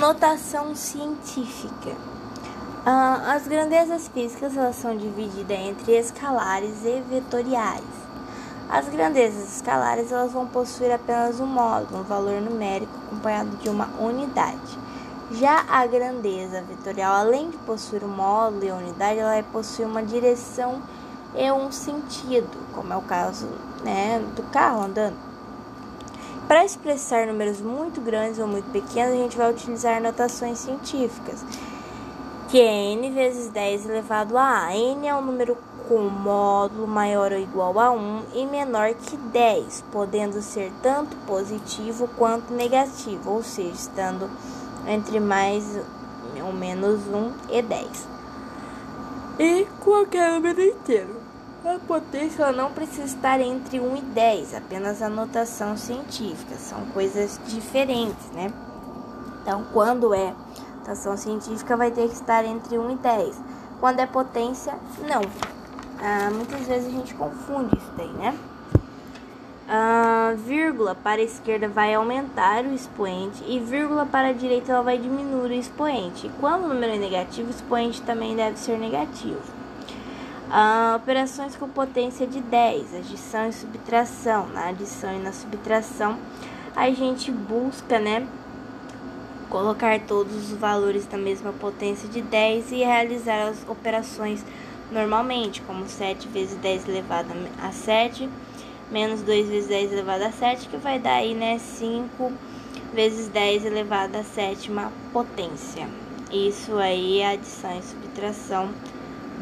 Notação científica. Ah, as grandezas físicas elas são divididas entre escalares e vetoriais. As grandezas escalares elas vão possuir apenas um módulo, um valor numérico acompanhado de uma unidade. Já a grandeza vetorial, além de possuir um módulo e unidade, ela vai possuir uma direção e um sentido, como é o caso né, do carro andando. Para expressar números muito grandes ou muito pequenos, a gente vai utilizar notações científicas, que é n vezes 10 elevado a a. n é um número com módulo maior ou igual a 1 e menor que 10, podendo ser tanto positivo quanto negativo, ou seja, estando entre mais ou menos 1 e 10. E qualquer número inteiro. A potência não precisa estar entre 1 e 10, apenas a notação científica, são coisas diferentes, né? Então, quando é notação científica, vai ter que estar entre 1 e 10. Quando é potência, não. Ah, muitas vezes a gente confunde isso daí, né? Ah, vírgula para a esquerda vai aumentar o expoente e vírgula para a direita ela vai diminuir o expoente. E quando o número é negativo, o expoente também deve ser negativo. Ah, operações com potência de 10, adição e subtração. Na adição e na subtração, a gente busca, né, colocar todos os valores da mesma potência de 10 e realizar as operações normalmente, como 7 vezes 10 elevado a 7, menos 2 vezes 10 elevado a 7, que vai dar aí, né, 5 vezes 10 elevado a sétima potência. Isso aí é adição e subtração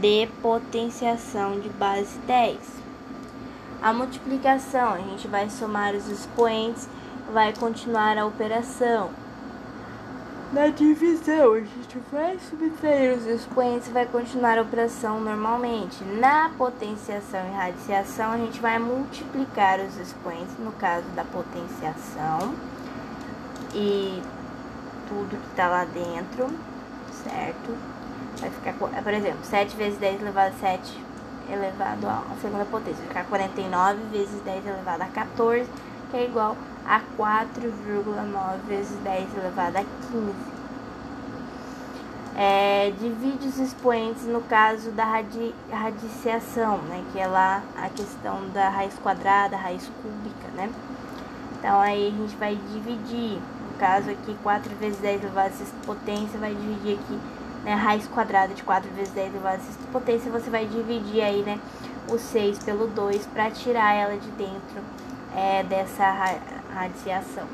de potenciação de base 10. A multiplicação, a gente vai somar os expoentes, vai continuar a operação. Na divisão, a gente vai subtrair os expoentes e vai continuar a operação normalmente. Na potenciação e radiciação, a gente vai multiplicar os expoentes, no caso da potenciação, e tudo que está lá dentro, certo? Vai ficar, por exemplo, 7 vezes 10 elevado a 7 elevado a segunda potência. Vai ficar 49 vezes 10 elevado a 14, que é igual a 4,9 vezes 10 elevado a 15. É, divide os expoentes no caso da radi, radiciação, né, que é lá a questão da raiz quadrada, raiz cúbica, né? Então aí a gente vai dividir, no caso aqui 4 vezes 10 elevado a sexta potência, vai dividir aqui né, raiz quadrada de 4 vezes 10 elevado a sexta potência, você vai dividir aí, né, o 6 pelo 2 para tirar ela de dentro é, dessa ra radiação.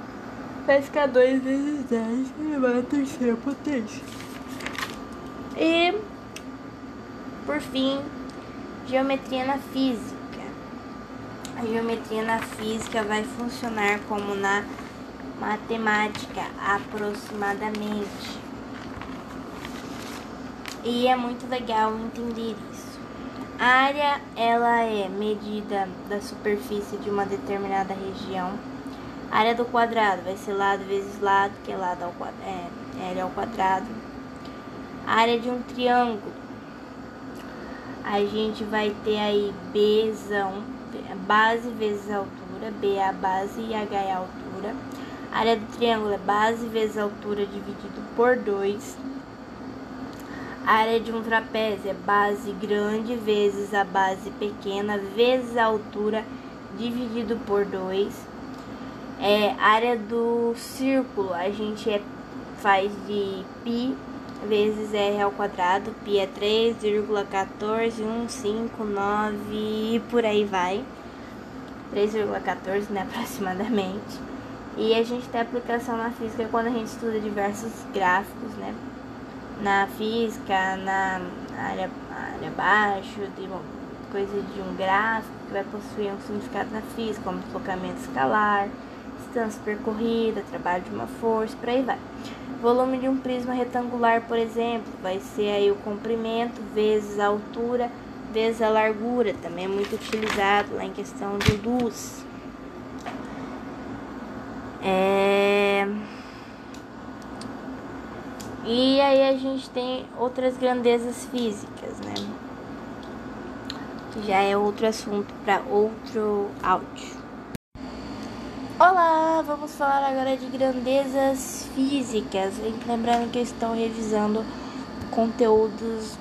Vai ficar 2 vezes 10 elevado a terceira potência. E, por fim, geometria na física. A geometria na física vai funcionar como na matemática, aproximadamente. E é muito legal entender isso. A área ela é medida da superfície de uma determinada região. A área do quadrado vai ser lado vezes lado, que é lado ao quadrado, é, L ao quadrado. A área de um triângulo, a gente vai ter aí Bzão, base vezes altura, B é a base e H é a altura. A área do triângulo é base vezes altura dividido por 2. A área de um trapézio é base grande vezes a base pequena vezes a altura dividido por 2. É, área do círculo a gente é, faz de π vezes r ao quadrado. π é 3,14159 e por aí vai. 3,14 né, aproximadamente. E a gente tem aplicação na física quando a gente estuda diversos gráficos, né? Na física, na área, área abaixo, de bom, coisa de um gráfico que vai possuir um significado na física, como deslocamento escalar, distância percorrida, trabalho de uma força, por aí vai. Volume de um prisma retangular, por exemplo, vai ser aí o comprimento vezes a altura vezes a largura, também é muito utilizado lá em questão de luz. É... E aí a gente tem outras grandezas físicas, né? Que já é outro assunto para outro áudio. Olá, vamos falar agora de grandezas físicas. Lembrando que eu estou revisando conteúdos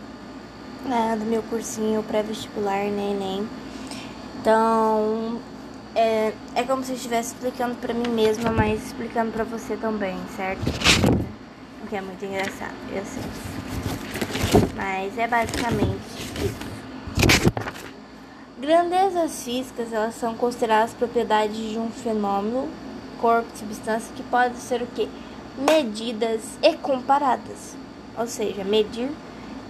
né, do meu cursinho pré-vestibular Neném. Então, é, é como se eu estivesse explicando para mim mesma, mas explicando para você também, certo? O que é muito engraçado, eu sei. Mas é basicamente isso. Grandezas físicas, elas são consideradas propriedades de um fenômeno, corpo, substância, que podem ser o que? Medidas e comparadas. Ou seja, medir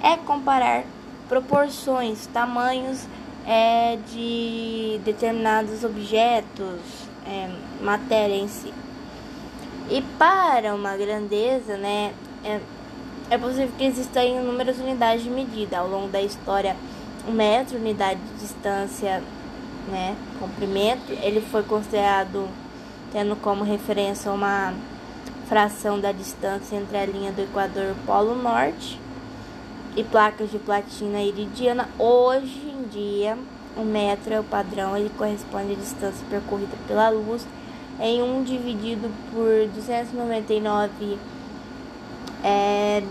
é comparar proporções, tamanhos é, de determinados objetos, é, matéria em si. E para uma grandeza, né, é, é possível que existam inúmeras unidades de medida ao longo da história. O metro, unidade de distância, né, comprimento, ele foi considerado tendo como referência uma fração da distância entre a linha do Equador e o Polo Norte e placas de platina iridiana. Hoje em dia, o metro é o padrão, ele corresponde à distância percorrida pela luz em 1 um dividido por 299 é,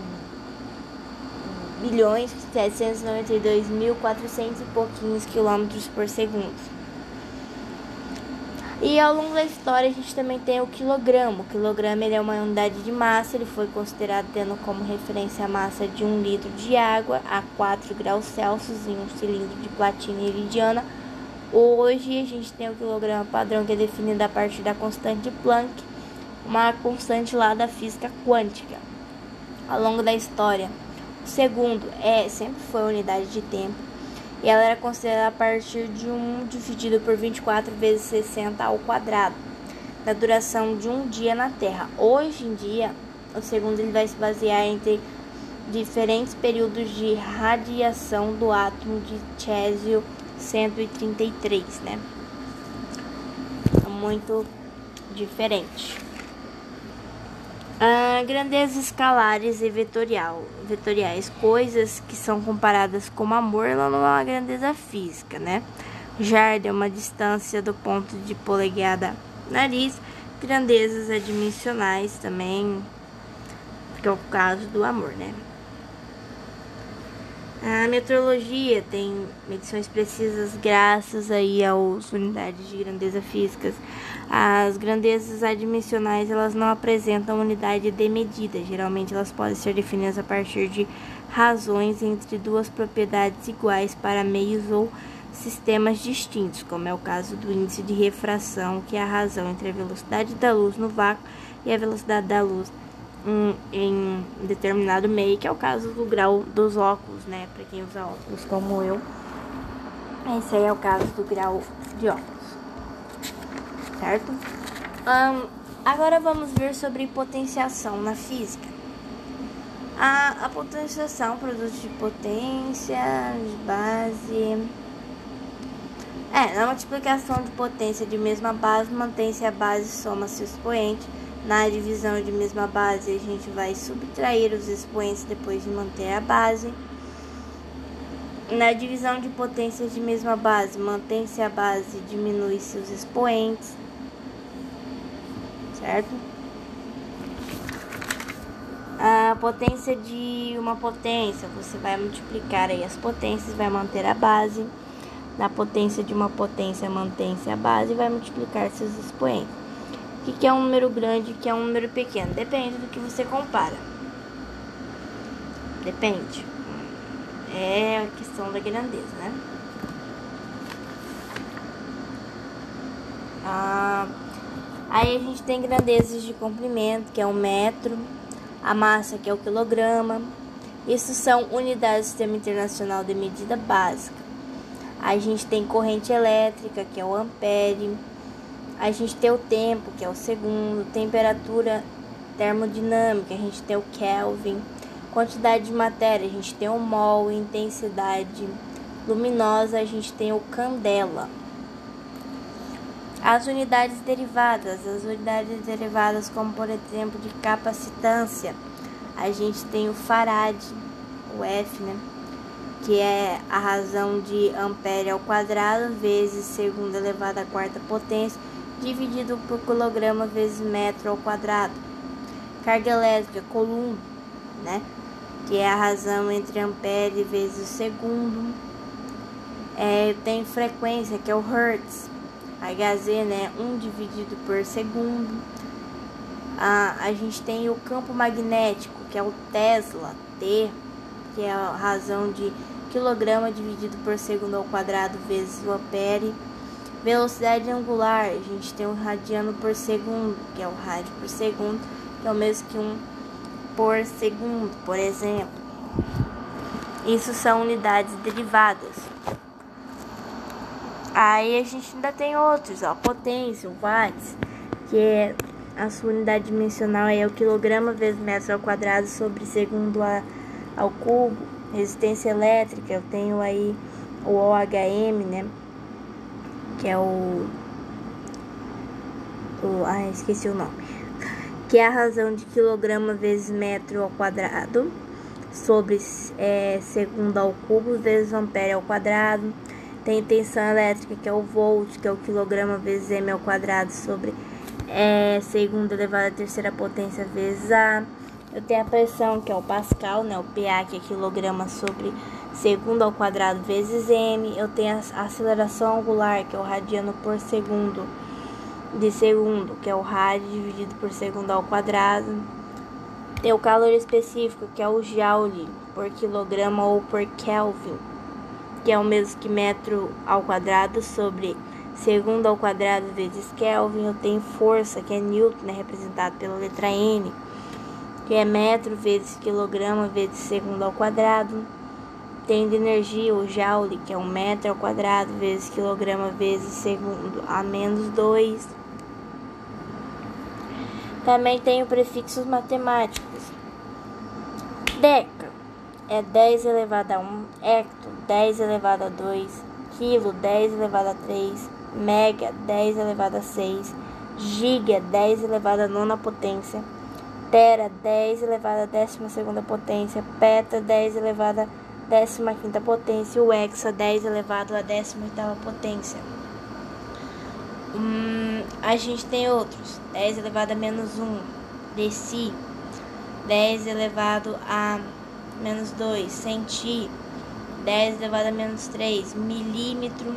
bilhões 792 mil 400 e pouquinhos quilômetros por segundo. E ao longo da história a gente também tem o quilograma. O quilograma ele é uma unidade de massa, ele foi considerado tendo como referência a massa de um litro de água a 4 graus Celsius em um cilindro de platina iridiana. Hoje a gente tem o quilograma padrão que é definido a partir da constante de Planck, uma constante lá da física quântica. Ao longo da história, o segundo é sempre foi unidade de tempo e ela era considerada a partir de 1 dividido por 24 vezes 60 ao quadrado, da duração de um dia na Terra. Hoje em dia, o segundo ele vai se basear entre diferentes períodos de radiação do átomo de Césio 133, né? É muito diferente. Ah, grandezas escalares e vetorial, vetoriais, coisas que são comparadas como amor, ela não é uma grandeza física, né? Jardim é uma distância do ponto de polegada nariz, grandezas adimensionais também, que é o caso do amor, né? A metrologia tem medições precisas graças aí às unidades de grandeza físicas. As grandezas adimensionais elas não apresentam unidade de medida. Geralmente elas podem ser definidas a partir de razões entre duas propriedades iguais para meios ou sistemas distintos, como é o caso do índice de refração, que é a razão entre a velocidade da luz no vácuo e a velocidade da luz em, em determinado meio, que é o caso do grau dos óculos, né? Para quem usa óculos como eu. Esse aí é o caso do grau de óculos. Certo? Um, agora vamos ver sobre potenciação na física. A, a potenciação, produto de potência, de base. É, na multiplicação de potência de mesma base, mantém-se a base, soma-se o expoente na divisão de mesma base, a gente vai subtrair os expoentes depois de manter a base. Na divisão de potências de mesma base, mantém-se a base, diminui-se os expoentes. Certo? A potência de uma potência, você vai multiplicar aí as potências, vai manter a base. Na potência de uma potência, mantém-se a base e vai multiplicar seus expoentes. O que é um número grande e o que é um número pequeno? Depende do que você compara. Depende. É a questão da grandeza, né? Ah, aí a gente tem grandezas de comprimento, que é o metro, a massa, que é o quilograma. Isso são unidades do Sistema Internacional de Medida Básica. A gente tem corrente elétrica, que é o ampere a gente tem o tempo, que é o segundo, temperatura termodinâmica, a gente tem o Kelvin, quantidade de matéria, a gente tem o mol, intensidade luminosa, a gente tem o candela. As unidades derivadas, as unidades derivadas como por exemplo de capacitância, a gente tem o farad, o F, né? Que é a razão de ampere ao quadrado vezes segundo elevado à quarta potência dividido por quilograma vezes metro ao quadrado. Carga elétrica, coulomb, né? Que é a razão entre ampere vezes segundo. É, tem frequência, que é o hertz. Hz, né? 1 dividido por segundo. Ah, a gente tem o campo magnético, que é o Tesla, T, que é a razão de quilograma dividido por segundo ao quadrado vezes o ampere. Velocidade angular, a gente tem o radiano por segundo, que é o rádio por segundo, que é o mesmo que um por segundo, por exemplo. Isso são unidades derivadas. Aí a gente ainda tem outros, ó, potência, o watts, que é a sua unidade dimensional é o quilograma vezes metro ao quadrado sobre segundo a, ao cubo. Resistência elétrica, eu tenho aí o OHM, né? Que é o, o ah, esqueci o nome, que é a razão de quilograma vezes metro ao quadrado sobre é, segundo ao cubo vezes ampere ao quadrado. Tem tensão elétrica, que é o volt, que é o quilograma vezes m ao quadrado sobre é, segundo elevado à terceira potência vezes a. Eu tenho a pressão, que é o Pascal, né? O PA, que é quilograma sobre segundo ao quadrado vezes m. Eu tenho a aceleração angular, que é o radiano por segundo de segundo, que é o rádio dividido por segundo ao quadrado. Tem o calor específico, que é o joule por quilograma ou por Kelvin, que é o mesmo que metro ao quadrado sobre segundo ao quadrado vezes Kelvin. Eu tenho força, que é Newton, né, representado pela letra N, que é metro vezes quilograma vezes segundo ao quadrado tem de energia o joule, que é um metro ao quadrado vezes quilograma vezes segundo a menos 2. Também tem o prefixos matemáticos. Deca é 10 elevado a 1, hecto 10 elevado a 2, quilo 10 elevado a 3, mega 10 elevado a 6, giga 10 elevado a nona potência, tera 10 elevado a décima segunda potência, peta 10 elevado a 15ª potência, o hexa 10 elevado à 18ª potência. Hum, a gente tem outros, 10 elevado a menos 1, deci, 10 elevado a menos 2, centi, 10 elevado a menos 3, milímetro,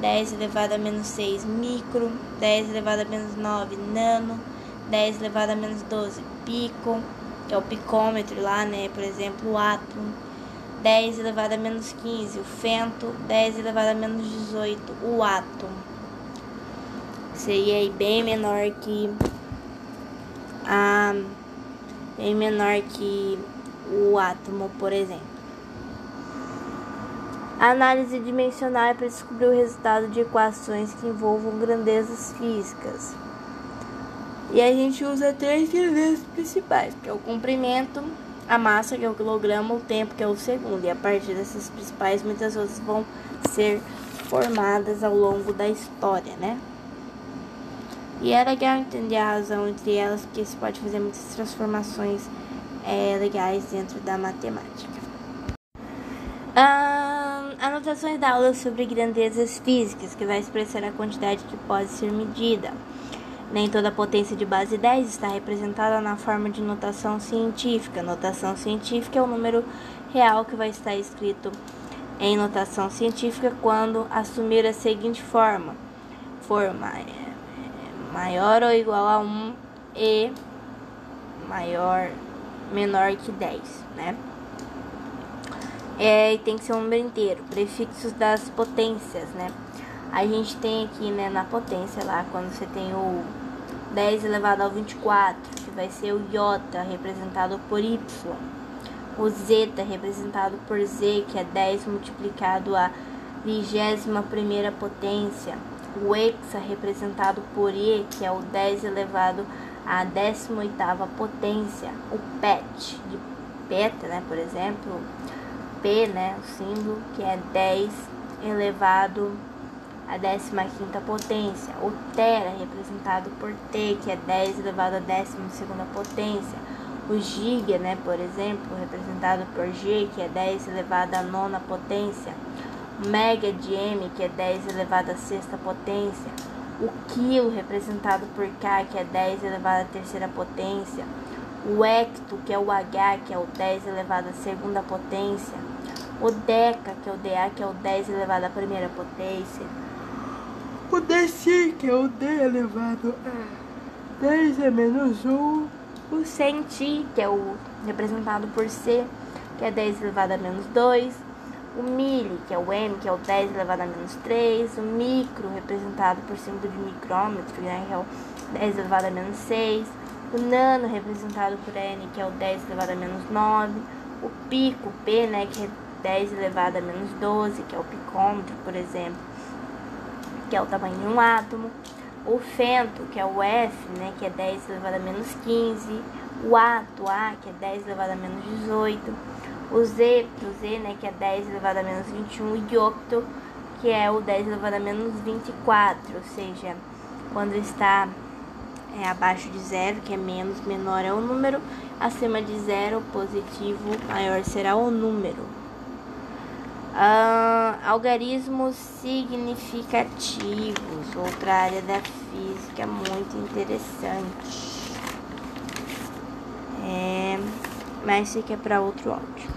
10 elevado a menos 6, micro, 10 elevado a menos 9, nano, 10 elevado a menos 12, pico, que é o picômetro lá, né? Por exemplo, o átomo. 10 elevado a menos 15, o fento, 10 elevado a menos 18, o átomo. Seria bem menor que a bem menor que o átomo, por exemplo. A análise dimensional é para descobrir o resultado de equações que envolvam grandezas físicas. E a gente usa três grandezas principais, que é o comprimento, a massa, que é o quilograma, o tempo, que é o segundo. E a partir dessas principais, muitas outras vão ser formadas ao longo da história, né? E é legal entender a razão entre elas, porque se pode fazer muitas transformações é, legais dentro da matemática. Ah, anotações da aula sobre grandezas físicas, que vai expressar a quantidade que pode ser medida. Nem toda potência de base 10 está representada na forma de notação científica. Notação científica é o número real que vai estar escrito em notação científica quando assumir a seguinte forma: forma é, maior ou igual a 1 e maior menor que 10, né? É, e tem que ser um número inteiro. Prefixos das potências, né? A gente tem aqui, né, na potência lá, quando você tem o 10 elevado ao 24, que vai ser o iota representado por y. O zeta representado por z, que é 10 multiplicado a 21 primeira potência. O hexa representado por e, que é o 10 elevado à 18ª potência. O pet, de peta, né, por exemplo, P, né, o símbolo, que é 10 elevado a 15ª potência. O tera, representado por T, que é 10 elevado a 12ª potência. O giga, né, por exemplo, representado por G, que é 10 elevado a nona potência. O mega de M, que é 10 elevado a sexta potência. o quilo representado por K, que é 10 elevado à terceira potência, o hecto, que é o H, que é o 10 elevado à segunda potência, o deca, que é o DA, que é o 10 elevado à primeira potência, o deci, que é o D elevado a 10 é menos 1, o centi, que é o representado por C, que é 10 elevado a menos 2, o mili, que é o M, que é o 10 elevado a menos 3, o micro, representado por símbolo de micrômetro, né, que é o 10 elevado a menos 6, o nano, representado por N, que é o 10 elevado a menos 9, o pico, P, né, que é 10 elevado a menos 12, que é o picômetro, por exemplo, que é o tamanho de um átomo, o fento, que é o F, né, que é 10 elevado a menos 15, o ato, A, que é 10 elevado a menos 18, o Z, o Z, né, que é 10 elevado a menos 21, e octo, que é o 10 elevado a menos 24, ou seja, quando está é, abaixo de zero, que é menos, menor é o número, acima de zero, positivo, maior será o número. Uh, algarismos significativos, outra área da física muito interessante. É, mas fica para outro áudio.